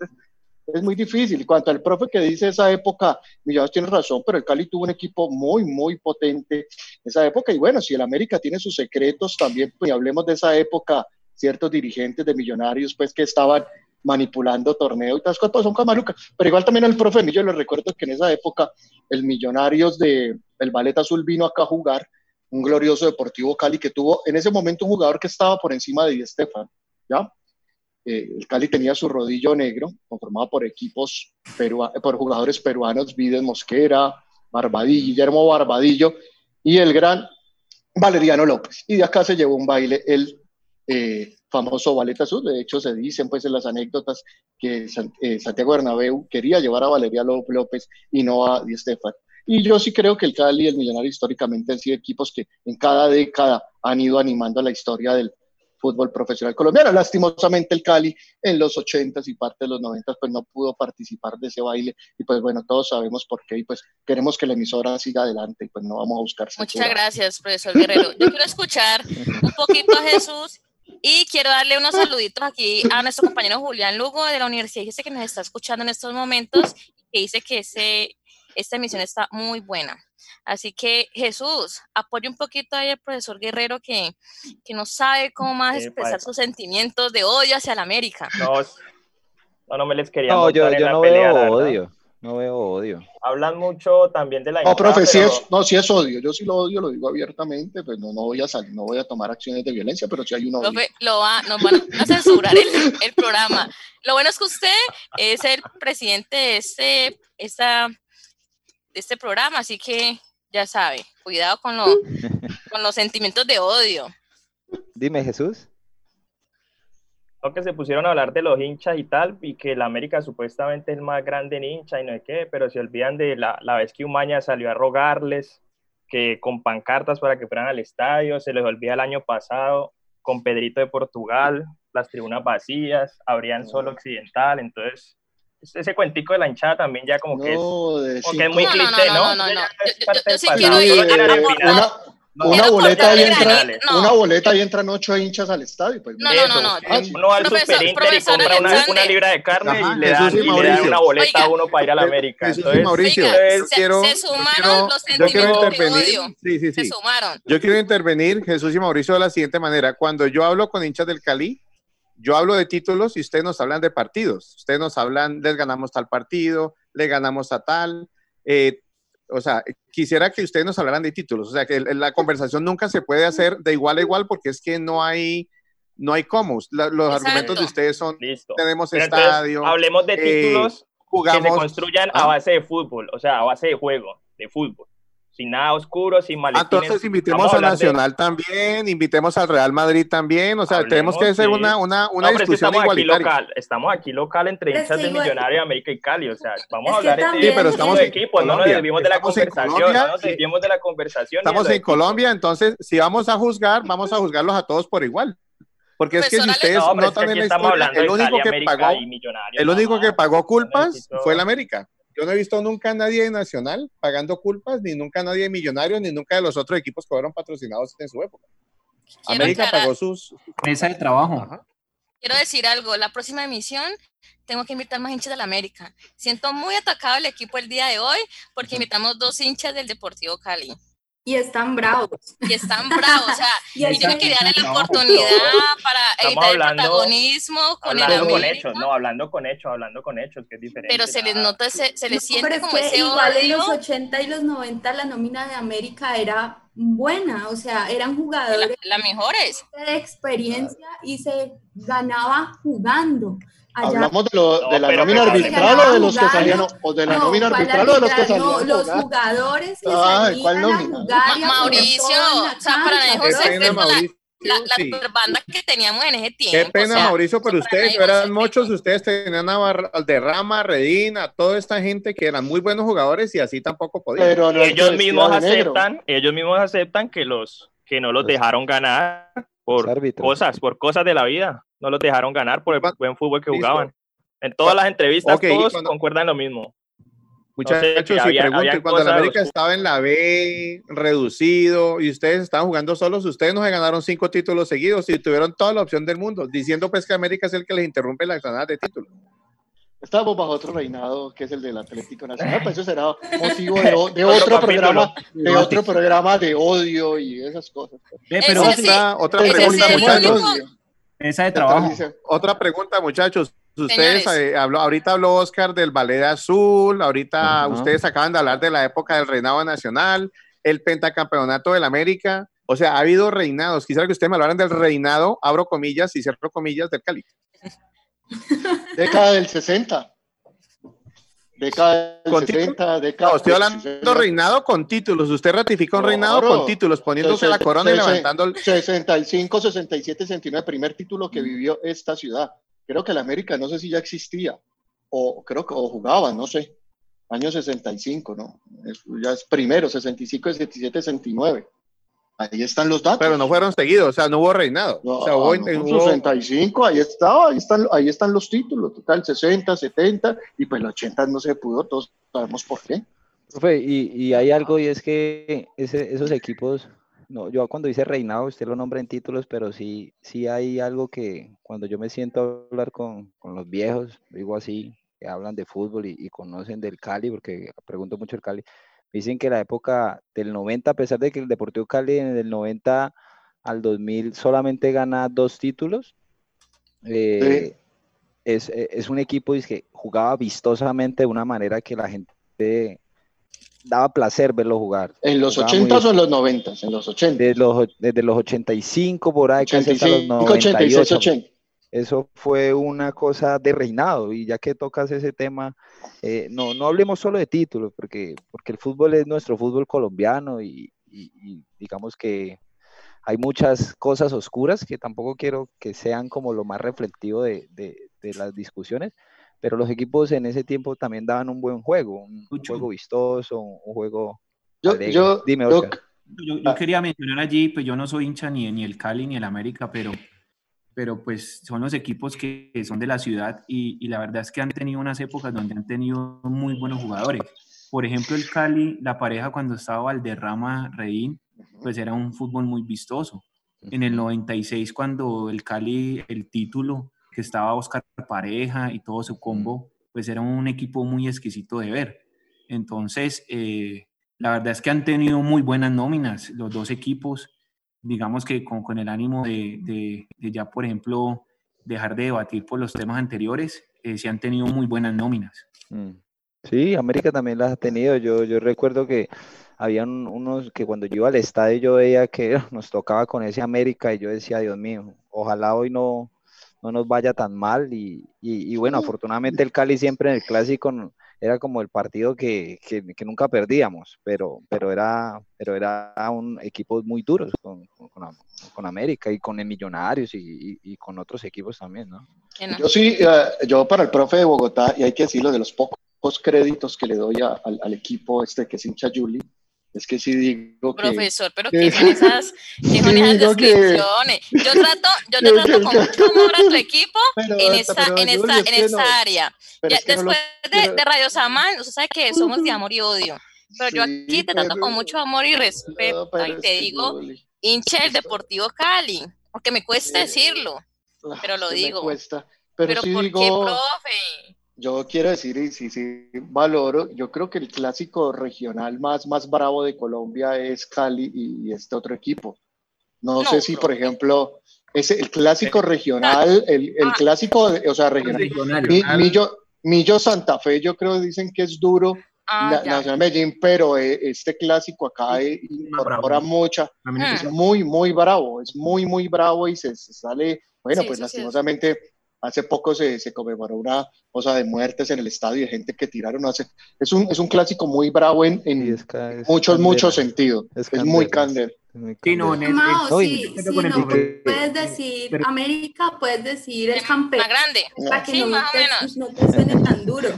Es muy difícil. Cuanto al profe que dice esa época, Millados tiene razón, pero el Cali tuvo un equipo muy, muy potente en esa época. Y bueno, si el América tiene sus secretos también, pues hablemos de esa época, ciertos dirigentes de millonarios, pues que estaban manipulando torneo y todas cosas, son camarucas. Pero igual también el profe yo le recuerdo que en esa época el Millonarios de el Ballet Azul vino acá a jugar, un glorioso Deportivo Cali que tuvo en ese momento un jugador que estaba por encima de Di Estefan, ¿ya? Eh, el Cali tenía su rodillo negro, conformado por equipos, por jugadores peruanos, Vides Mosquera, Barbadillo, Guillermo Barbadillo y el gran Valeriano López. Y de acá se llevó un baile el eh, famoso Ballet Azul. De hecho, se dicen pues en las anécdotas que eh, Santiago Bernabéu quería llevar a Valeria López y no a Di Estefan. Y yo sí creo que el Cali y el Millonario históricamente han sido equipos que en cada década han ido animando la historia del fútbol profesional colombiano. Lastimosamente el Cali en los 80s y parte de los 90 pues no pudo participar de ese baile y pues bueno, todos sabemos por qué y pues queremos que la emisora siga adelante y pues no vamos a buscar. Muchas gracias, profesor Guerrero. Yo quiero escuchar un poquito a Jesús y quiero darle unos saluditos aquí a nuestro compañero Julián Lugo de la Universidad dice que nos está escuchando en estos momentos y que dice que ese, esta emisión está muy buena. Así que Jesús, apoya un poquito ahí al profesor Guerrero que, que no sabe cómo más expresar sus sentimientos de odio hacia la América. No, no, me les quería. No, yo, yo no veo odio. No veo odio. Hablan mucho también de la No, profe, es, no, si es odio. Yo sí lo odio, lo digo abiertamente, pues no, no voy a salir, no voy a tomar acciones de violencia, pero si hay un odio. Profe, lo va, nos van a censurar el, el, programa. Lo bueno es que usted es el presidente de este, esta, de este programa, así que ya sabe, cuidado con, lo, con los sentimientos de odio. Dime, Jesús que se pusieron a hablar de los hinchas y tal, y que la América supuestamente es el más grande en hincha y no sé qué, pero se olvidan de la, la vez que Umaña salió a rogarles que con pancartas para que fueran al estadio, se les olvida el año pasado con Pedrito de Portugal, las tribunas vacías, abrían solo occidental, entonces ese cuentico de la hinchada también ya como que es, como que es muy cliché, ¿no? No, no, no, yo, sí quiero ir, una boleta y entra, una boleta y entran ocho hinchas al estadio. Pues, no, no, no, no. Uno va al Super Inter y compra una, una, libra de carne y, le dan, y, le dan, una boleta a uno para ir a la América. Entonces, Mauricio, se, quiero, se, sumaron los sentimientos de odio. Sí, sí, sí. Se sumaron. Yo quiero intervenir, Jesús y Mauricio, de la siguiente manera. Cuando yo hablo con hinchas del Cali, yo hablo de títulos y ustedes nos hablan de partidos. Ustedes nos hablan, les ganamos tal partido, le ganamos a tal. Eh, o sea, quisiera que ustedes nos hablaran de títulos, o sea, que la conversación nunca se puede hacer de igual a igual porque es que no hay, no hay cómo. los argumentos de ustedes son, tenemos estadio. hablemos de eh, títulos que se construyan a ah. base de fútbol, o sea, a base de juego, de fútbol sin nada oscuro, sin maletines. Entonces invitemos a Nacional también, invitemos al Real Madrid también, o sea, tenemos que hacer una, una, una discusión estamos igualitaria. Aquí local, estamos aquí local entre hinchas de Millonario, América y Cali, o sea, vamos a hablar de, sí, pero estamos en equipos, no nos desviemos de la conversación, no nos desviemos de la conversación. Estamos en Colombia, entonces si vamos a juzgar, vamos a juzgarlos a todos por igual. Porque es pues que si ustedes no, notan en la historia, el único que pagó, el único que pagó culpas fue el América. Yo no he visto nunca a nadie de Nacional pagando culpas, ni nunca a nadie de Millonarios, ni nunca de los otros equipos que fueron patrocinados en su época. América pagó sus... Mesa de trabajo. Quiero decir algo, la próxima emisión tengo que invitar más hinchas de la América. Siento muy atacado el equipo el día de hoy porque invitamos dos hinchas del Deportivo Cali. Y están bravos. Y están bravos. O sea, y, yo me quería darle la oportunidad para evitar el protagonismo con hablando el con hechos, no, hablando con hechos, hablando con hechos, que es diferente. Pero se les nota, se, se les siente como ese igual en los 80 y los 90 la nómina de América era buena, o sea, eran jugadores. Las mejores. De experiencia y se ganaba jugando. ¿Hablamos de, lo, de la nómina arbitral o de los que salían? ¿O de la nómina arbitral o de los que salían? No, los jugadores que Ay, ¿cuál nómina? Mauricio, o sea, para José, la, la banda que teníamos en ese tiempo. Qué pena, Mauricio, pero ustedes eran muchos, ustedes tenían a Valderrama, Redina, toda esta gente que eran muy buenos jugadores y así tampoco podían. Pero ellos mismos aceptan, ellos mismos aceptan que los que no los pues dejaron ganar por cosas, por cosas de la vida no los dejaron ganar por el buen fútbol que jugaban. En todas las entrevistas todos concuerdan lo mismo. Muchachos, si cuando la América estaba en la B, reducido, y ustedes estaban jugando solos, ustedes no se ganaron cinco títulos seguidos y tuvieron toda la opción del mundo, diciendo pues que América es el que les interrumpe la ganadas de títulos. Estábamos bajo otro reinado, que es el del Atlético Nacional, pues eso será motivo de, otro, programa, de otro programa de odio y esas cosas. pero otra, otra pregunta, muchachos. Esa de trabajo. Otra pregunta, muchachos. Ustedes, eh, habló, ahorita habló Oscar del Ballet Azul, ahorita ustedes acaban de hablar de la época del reinado nacional, el pentacampeonato del América. O sea, ha habido reinados. Quisiera que ustedes me hablaran del reinado, abro comillas y cierro comillas, del Cali. Década del 60. Década del 60, década. estoy hablando reinado con títulos. Usted ratifica un reinado con títulos, poniéndose la corona y levantando el. 65, 67, 69, primer título que vivió esta ciudad. Creo que el América, no sé si ya existía, o creo que o jugaba, no sé. Año 65, ¿no? ya es primero, 65, 67, 69. Ahí están los datos. Pero no fueron seguidos, o sea, no hubo reinado. o sea, hubo, 65, ahí estaba, ahí están, ahí están los títulos, total, 60, 70, y pues el 80 no se pudo, todos sabemos por qué. Profe, y, y hay algo, y es que ese, esos equipos, no, yo cuando dice reinado, usted lo nombra en títulos, pero sí, sí hay algo que cuando yo me siento a hablar con, con los viejos, digo así, que hablan de fútbol y, y conocen del Cali, porque pregunto mucho el Cali, Dicen que la época del 90, a pesar de que el Deportivo Cali en el 90 al 2000 solamente gana dos títulos, eh, es, e, es, un equipo que jugaba vistosamente de una manera que la gente daba placer verlo jugar. ¿En los 80 o en los 90? En los 80. Desde los, desde los 85 por ahí, 85, los 98. 80 eso fue una cosa de reinado y ya que tocas ese tema, eh, no, no hablemos solo de títulos, porque, porque el fútbol es nuestro fútbol colombiano y, digamos que hay muchas cosas oscuras que tampoco quiero que sean como lo más reflectivo de, las discusiones, pero los equipos en ese tiempo también daban un buen juego, un, juego vistoso, un, juego... Yo, Dime, yo, yo, quería mencionar allí, pues yo no soy hincha ni, ni el Cali ni el América, pero pero pues son los equipos que, son de la ciudad y, y, la verdad es que han tenido unas épocas donde han tenido muy buenos jugadores. Por ejemplo, el Cali, la pareja cuando estaba Valderrama, Reín, pues era un fútbol muy vistoso. En el 96, cuando el Cali, el título, que estaba Oscar Pareja y todo su combo, pues era un equipo muy exquisito de ver. Entonces, eh, la verdad es que han tenido muy buenas nóminas los dos equipos digamos que con, con el ánimo de, de, ya, por ejemplo, dejar de debatir por los temas anteriores, eh, se han tenido muy buenas nóminas. Mm. Sí, América también las ha tenido. Yo, yo recuerdo que habían unos que cuando yo iba al estadio yo veía que nos tocaba con ese América y yo decía, Dios mío, ojalá hoy no, no nos vaya tan mal y, y, bueno, afortunadamente el Cali siempre en el clásico era como el partido que, que, nunca perdíamos, pero, pero, era, pero era un equipo muy duro con, con, con América y con el Millonarios y, y, con otros equipos también, ¿no? Yo sí, eh, yo para el profe de Bogotá, y hay que decirlo, de los pocos créditos que le doy al, al, equipo este que es hincha Juli, es que sí digo que... Profesor, pero ¿qué son esas, ¿qué son esas descripciones? yo trato, yo te trato con mucho amor a tu equipo en esta, en esta, en esta área. después de, de, Radio Samán, usted sabe que somos de amor y odio. Pero yo aquí te trato con mucho amor y respeto. y te digo, hincha del Deportivo Cali, aunque me cueste decirlo, ah, pero lo digo. Cuesta. Pero, ¿por qué, profe? Yo quiero decir, y sí, sí, valoro, yo creo que el clásico regional más, más bravo de Colombia es Cali y, este otro equipo. No, sé si, por ejemplo, es el clásico regional, el, el ah. clásico, o sea, regional. Millo, Millo, Santa Fe, yo creo dicen que es duro, ah, Nacional Medellín, pero eh, este clásico acá incorpora mucha, es muy, muy bravo, es muy, muy bravo y se, sale, bueno, pues lastimosamente Hace poco se, se, conmemoró una cosa de muertes en el estadio de gente que tiraron. Hace, es, un, es un clásico muy bravo en, en muchos, muchos sentidos. Es, muy candel. Sí, no, sí, no, puedes decir América, puedes decir el campeón. Más grande. Para que no, más te, menos. no te suene tan duro.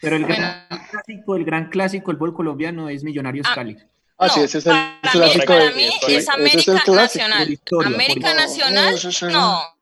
Pero el gran clásico, el gran clásico, el bol colombiano es Millonarios ah, Cali. Ah, sí, ese es el clásico. Mí, para mí es América Nacional. América Nacional, no.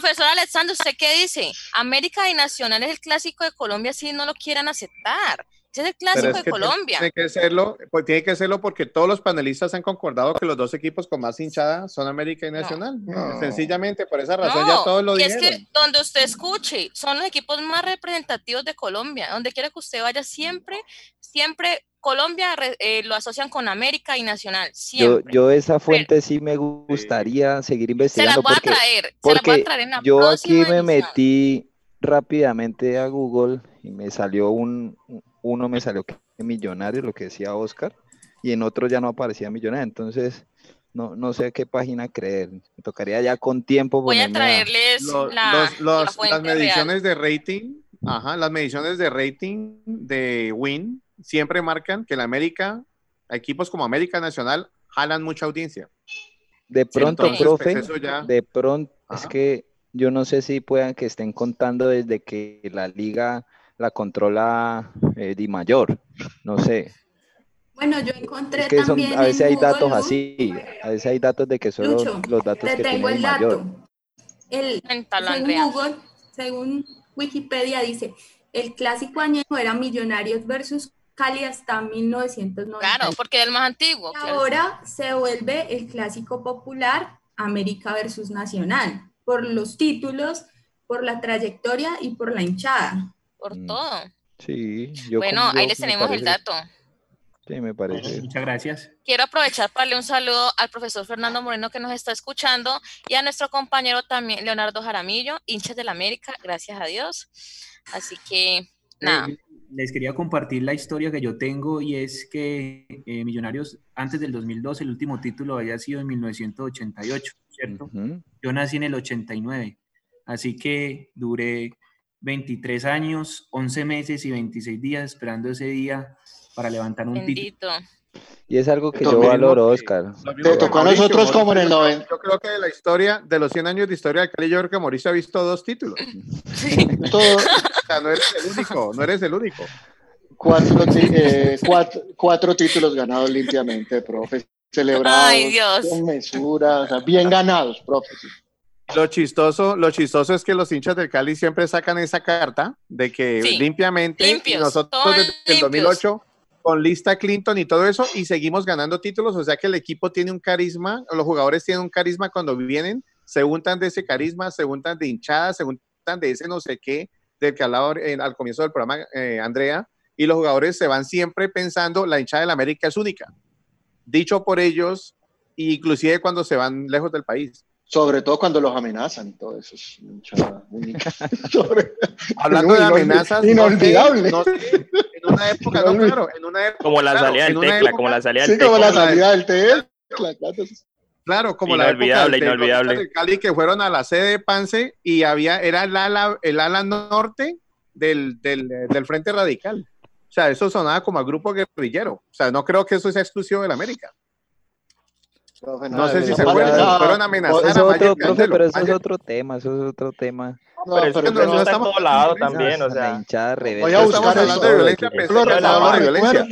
Profesor Alexander, ¿usted qué dice? América y Nacional es el clásico de Colombia si no lo quieran aceptar. Ese es el clásico de Colombia. Tiene que, serlo, pues tiene que serlo porque todos los panelistas han concordado que los dos equipos con más hinchada son América y Nacional. Sencillamente, por esa razón ya todos lo y es que donde usted escuche, son los equipos más representativos de Colombia. Donde quiera que usted vaya, siempre, siempre Colombia eh, lo asocian con América y Nacional. Yo, yo, esa fuente sí me gustaría seguir investigando. Se la voy porque, a traer. Porque se la voy a traer en la yo aquí me metí rápidamente a Google y me salió un, uno me salió que millonario, lo que decía Oscar, y en otro ya no aparecía millonario. Entonces, no, no sé a qué página creer. Me tocaría ya con tiempo. Voy a traerles la, las mediciones de rating. Ajá, las mediciones de rating de Win siempre marcan que la América, equipos como América Nacional, jalan mucha audiencia. De pronto, profe, pues, de pronto, es que yo no sé si puedan que estén contando desde que la liga la controla eh, Di Mayor, no sé. Bueno, yo encontré también a veces hay datos así, a veces hay datos de que son los, datos que tiene Di Mayor. El, según Google, según Wikipedia dice, el clásico añejo era Millonarios versus Cali hasta 1990. Claro, porque es el más antiguo. ahora se vuelve el clásico popular América versus Nacional, por los títulos, por la trayectoria y por la hinchada. Por mm. todo. Sí, yo Bueno, ahí les tenemos el dato. Sí, me parece. Muchas gracias. Quiero aprovechar para darle un saludo al profesor Fernando Moreno que nos está escuchando y a nuestro compañero también Leonardo Jaramillo, hinchas del América, gracias a Dios. Así que, nada. Eh, les quería compartir la historia que yo tengo y es que eh, Millonarios antes del 2002, el último título había sido en 1988, ¿cierto? Yo nací en el 89, así que duré 23 años, 11 meses y 26 días esperando ese día para levantar un título. Y es algo que yo valoro, Oscar. Te tocó a nosotros como en el 90. Yo creo que de la historia, de los 100 años de historia de Cali, yo creo que Mauricio ha visto dos títulos. Todo, o sea, no eres el único, no eres el único. Cuatro, eh, cuatro, títulos ganados limpiamente, profe. Celebrados con mesura, o sea, bien ganados, profe. Lo chistoso, lo chistoso es que los hinchas del Cali siempre sacan esa carta de que limpiamente nosotros desde el 2008 con lista Clinton y todo eso y seguimos ganando títulos, o sea que el equipo tiene un carisma, los jugadores tienen un carisma cuando vienen, se untan de ese carisma, se untan de hinchada, se untan de ese no sé qué, del que hablaba al comienzo del programa eh, Andrea, y los jugadores se van siempre pensando, la hinchada de la América es única, dicho por ellos, inclusive cuando se van lejos del país. Sobre todo cuando los amenazan y todo eso es mucha única. Hablando de amenazas, inolvidable. En una época, no, claro, en una época, como la salida del tecla, como la salida del tecla. Sí, como la salida del tecla. Claro, como inolvidable, la época inolvidable. de Cali que fueron a la sede de Pance y había, era el ala, el ala norte del, del, del Frente Radical. O sea, eso sonaba como a grupo guerrillero. O sea, no creo que eso sea exclusivo del América. No sé si se acuerdan, fueron a amenazar a otro, profe, pero eso es otro tema, eso es otro tema. No, pero, pero, pero no, está en todo lado también, o sea. Hinchada Voy a buscar hablando de violencia, de violencia.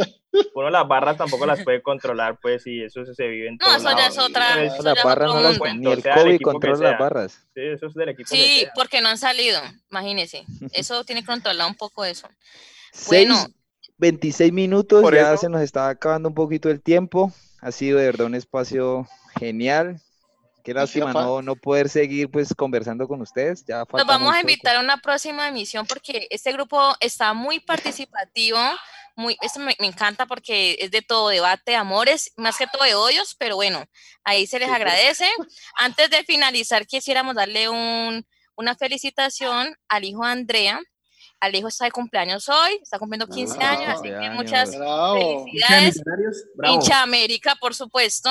Uno las barras tampoco las puede controlar, pues, y eso se vive en todo No, eso ya es otra. Eso las barras no las ni el COVID controla las barras. Sí, eso es del equipo. Sí, porque no han salido, imagínese. Eso tiene que controlar un poco eso. Bueno. 26 minutos, ya se nos está acabando un poquito el tiempo. Ha sido de verdad un espacio genial. Qué lástima no, no poder seguir pues conversando con ustedes. Ya Nos vamos a invitar a una próxima emisión porque este grupo está muy participativo. Muy, esto me, encanta porque es de todo debate, amores, más que todo de odios, pero bueno, ahí se les agradece. Antes de finalizar, quisiéramos darle un, una felicitación al hijo de Andrea, Alejo está de cumpleaños hoy, está cumpliendo 15 años, así que muchas felicidades. Hincha América, por supuesto,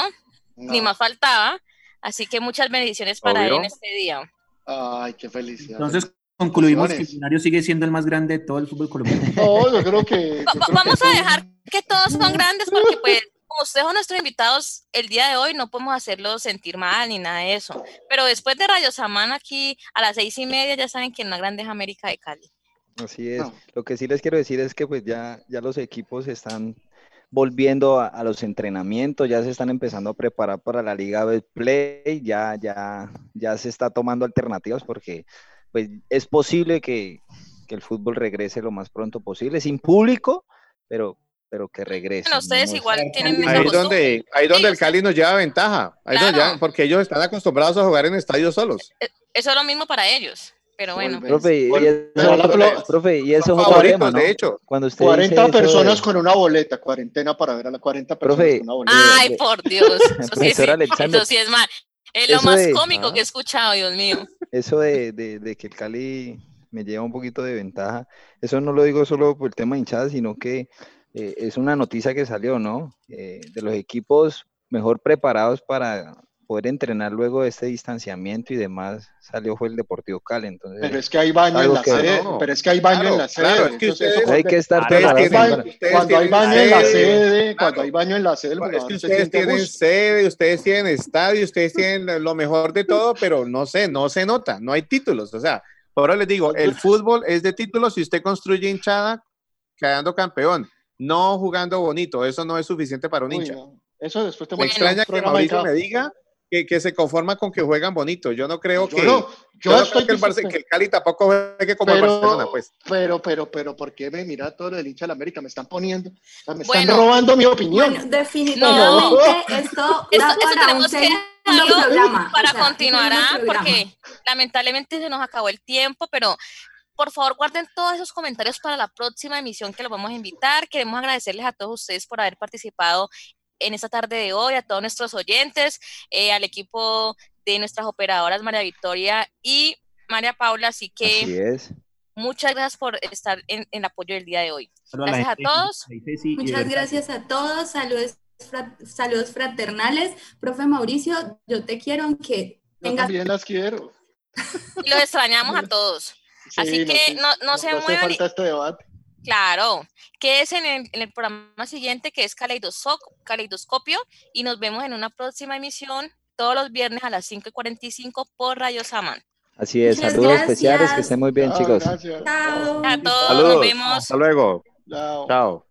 ni más faltaba. Así que muchas bendiciones para él en este día. Ay, qué felicidad. Entonces concluimos que Millonarios sigue siendo el más grande de todo el fútbol colombiano. No, yo creo que. vamos a dejar que todos son grandes porque, pues, como ustedes son nuestros invitados el día de hoy, no podemos hacerlos sentir mal ni nada de eso. Pero después de Radio Samán, aquí a las seis y media, ya saben que en la grande es América de Cali. Así es. Lo que sí les quiero decir es que pues ya, ya los equipos están volviendo a, los entrenamientos, ya se están empezando a preparar para la Liga Play, ya, ya, ya se está tomando alternativas porque pues es posible que, que el fútbol regrese lo más pronto posible, sin público, pero, pero que regrese. Bueno, ustedes igual tienen ahí donde Ahí donde el Cali nos lleva ventaja, ahí porque ellos están acostumbrados a jugar en estadios solos. E, eso es lo mismo para ellos pero bueno. Profe, y, eso, profe, y eso es otro tema, ¿no? de hecho. Cuando usted 40 personas con una boleta, cuarentena para ver a las 40 personas con una boleta. Ay, por Dios. Eso sí, eso sí es mal. Es lo más cómico que he escuchado, Dios mío. Eso de, de, de, que el Cali me lleva un poquito de ventaja, eso no lo digo solo por el tema de hinchada, sino que eh, es una noticia que salió, ¿no? Eh, de los equipos mejor preparados para poder entrenar luego de este distanciamiento y demás, salió fue el Deportivo Cali. Entonces, pero es que hay baño en la sede, pero es que hay baño en la sede. Claro, es que ustedes, hay que estar cuando hay baño en la sede, cuando hay baño en la sede, es que ustedes tienen sede, ustedes tienen estadio, ustedes tienen lo mejor de todo, pero no sé, no se nota, no hay títulos, o sea, ahora les digo, el fútbol es de títulos si usted construye hinchada quedando campeón, no jugando bonito, eso no es suficiente para un hincha. Eso después te me extraña que Mauricio me diga que, se conforma con que juegan bonito. Yo no creo que. yo, estoy que, el que, el Cali tampoco juegue como pero, el Barcelona, pues. Pero, pero, pero, ¿por qué me mira todo el hincha de la América? Me están poniendo, me están robando mi opinión. Bueno, definitivamente esto, esto, tenemos que programa, para continuar, ¿ah? porque lamentablemente se nos acabó el tiempo, pero por favor, guarden todos esos comentarios para la próxima emisión que los vamos a invitar. Queremos agradecerles a todos ustedes por haber participado en esta tarde de hoy, a todos nuestros oyentes, eh, al equipo de nuestras operadoras María Victoria y María Paula. Así que muchas gracias por estar en, el apoyo del día de hoy. Gracias a todos. Muchas gracias a todos. Saludos, saludos fraternales. Profe Mauricio, yo te quiero aunque tengas... Yo también las quiero. Y los extrañamos a todos. Así que no, no, se muevan. Falta este debate. Claro, que es en el, programa siguiente que es Caleidoscopio y nos vemos en una próxima emisión todos los viernes a las 5.45 por Radio Saman. Así es, saludos especiales, que estén muy bien chicos. Gracias. A todos, nos vemos. Hasta luego. Chao.